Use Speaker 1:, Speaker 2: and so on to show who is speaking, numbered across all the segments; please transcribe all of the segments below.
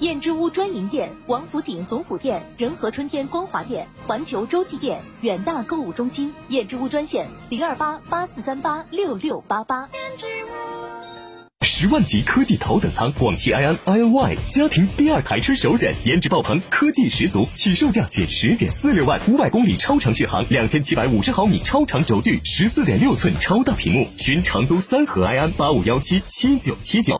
Speaker 1: 燕之屋专营店：王府井总府店、仁和春天光华店、环球洲际店、远大购物中心。燕之屋专线：零二八八四三八六六八八。
Speaker 2: 十万级科技头等舱，广汽埃安 i n y 家庭第二台车首选，颜值爆棚，科技十足，起售价仅十点四六万，五百公里超长续航，两千七百五十毫米超长轴距，十四点六寸超大屏幕，寻成都三河埃安八五幺七七九七九。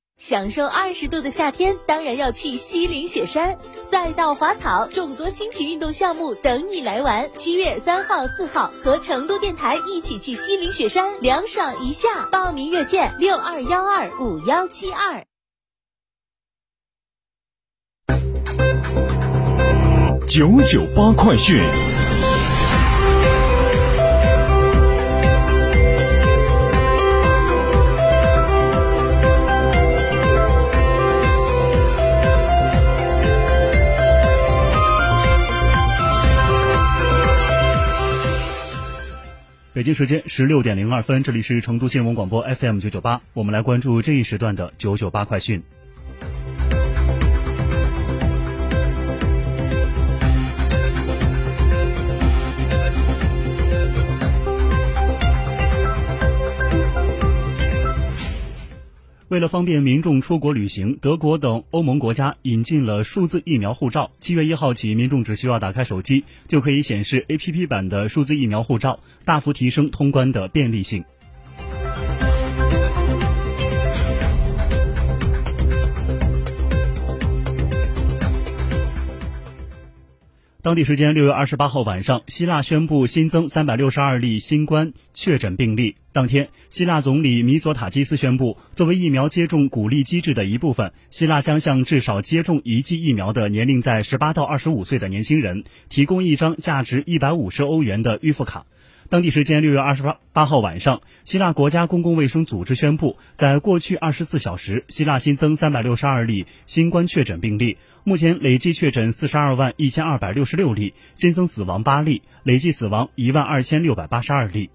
Speaker 1: 享受二十度的夏天，当然要去西岭雪山，赛道滑草，众多新奇运动项目等你来玩。七月三号、四号，和成都电台一起去西岭雪山凉爽一下。报名热线：六二幺二五幺七二。
Speaker 3: 九九八快讯。
Speaker 4: 北京时间十六点零二分，这里是成都新闻广播 FM 九九八，我们来关注这一时段的九九八快讯。为了方便民众出国旅行，德国等欧盟国家引进了数字疫苗护照。七月一号起，民众只需要打开手机，就可以显示 APP 版的数字疫苗护照，大幅提升通关的便利性。当地时间六月二十八号晚上，希腊宣布新增三百六十二例新冠确诊病例。当天，希腊总理米佐塔基斯宣布，作为疫苗接种鼓励机制的一部分，希腊将向至少接种一剂疫苗的年龄在十八到二十五岁的年轻人提供一张价值一百五十欧元的预付卡。当地时间六月二十八八号晚上，希腊国家公共卫生组织宣布，在过去二十四小时，希腊新增三百六十二例新冠确诊病例，目前累计确诊四十二万一千二百六十六例，新增死亡八例，累计死亡一万二千六百八十二例。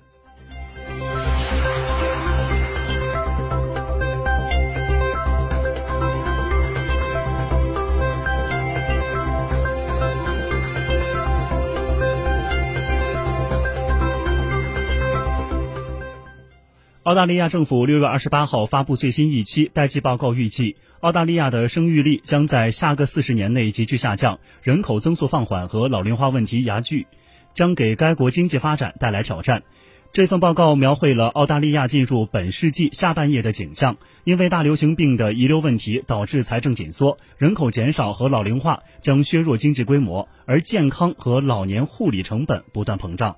Speaker 4: 澳大利亚政府六月二十八号发布最新一期待季报告，预计澳大利亚的生育率将在下个四十年内急剧下降，人口增速放缓和老龄化问题加剧，将给该国经济发展带来挑战。这份报告描绘了澳大利亚进入本世纪下半叶的景象，因为大流行病的遗留问题导致财政紧缩，人口减少和老龄化将削弱经济规模，而健康和老年护理成本不断膨胀。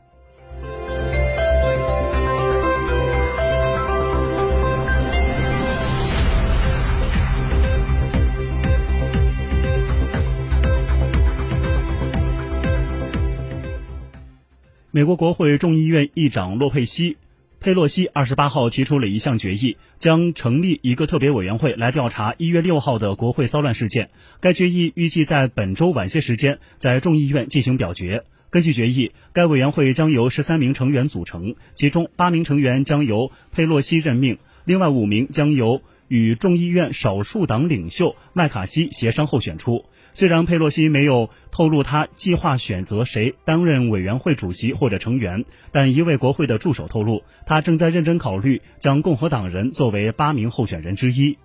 Speaker 4: 美国国会众议院议长洛佩西。佩洛西二十八号提出了一项决议，将成立一个特别委员会来调查一月六号的国会骚乱事件。该决议预计在本周晚些时间在众议院进行表决。根据决议，该委员会将由十三名成员组成，其中八名成员将由佩洛西任命，另外五名将由与众议院少数党领袖麦卡锡协商后选出。虽然佩洛西没有透露他计划选择谁担任委员会主席或者成员，但一位国会的助手透露，他正在认真考虑将共和党人作为八名候选人之一。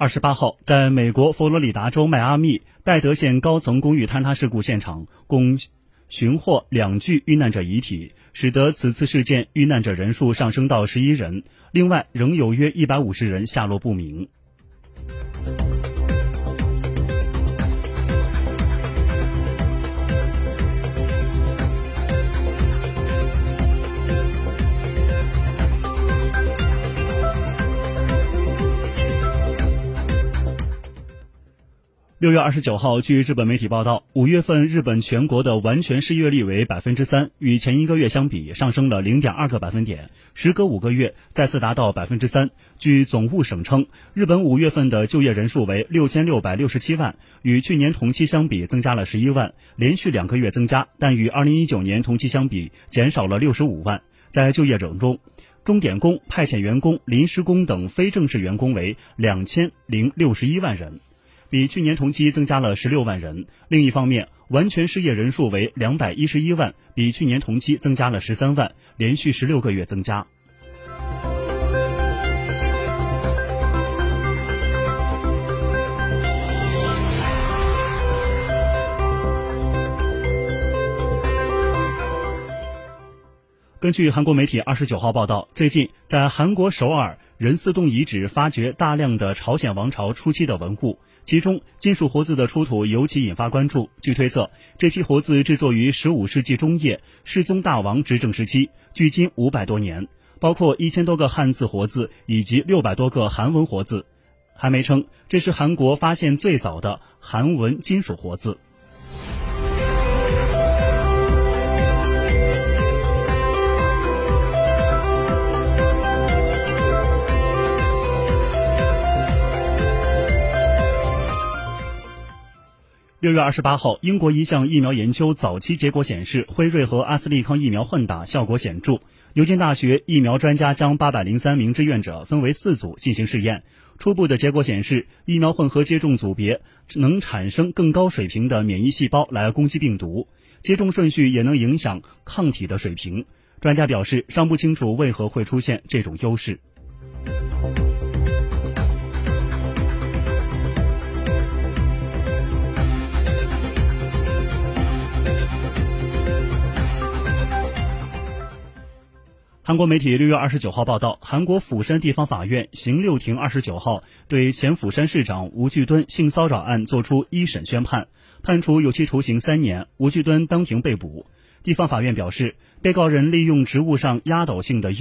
Speaker 4: 二十八号，在美国佛罗里达州迈阿密戴德县高层公寓坍塌事故现场，共寻获两具遇难者遗体，使得此次事件遇难者人数上升到十一人。另外，仍有约一百五十人下落不明。六月二十九号，据日本媒体报道，五月份日本全国的完全失业率为百分之三，与前一个月相比上升了零点二个百分点，时隔五个月再次达到百分之三。据总务省称，日本五月份的就业人数为六千六百六十七万，与去年同期相比增加了十一万，连续两个月增加，但与二零一九年同期相比减少了六十五万。在就业者中，钟点工、派遣员工、临时工等非正式员工为两千零六十一万人。比去年同期增加了十六万人。另一方面，完全失业人数为两百一十一万，比去年同期增加了十三万，连续十六个月增加。根据韩国媒体二十九号报道，最近在韩国首尔仁寺洞遗址发掘大量的朝鲜王朝初期的文物。其中，金属活字的出土尤其引发关注。据推测，这批活字制作于十五世纪中叶世宗大王执政时期，距今五百多年，包括一千多个汉字活字以及六百多个韩文活字。韩媒称，这是韩国发现最早的韩文金属活字。六月二十八号，英国一项疫苗研究早期结果显示，辉瑞和阿斯利康疫苗混打效果显著。牛津大学疫苗专家将八百零三名志愿者分为四组进行试验，初步的结果显示，疫苗混合接种组别能产生更高水平的免疫细胞来攻击病毒，接种顺序也能影响抗体的水平。专家表示，尚不清楚为何会出现这种优势。韩国媒体六月二十九号报道，韩国釜山地方法院刑六庭二十九号对前釜山市长吴巨敦性骚扰案作出一审宣判，判处有期徒刑三年，吴巨敦当庭被捕。地方法院表示，被告人利用职务上压倒性的优。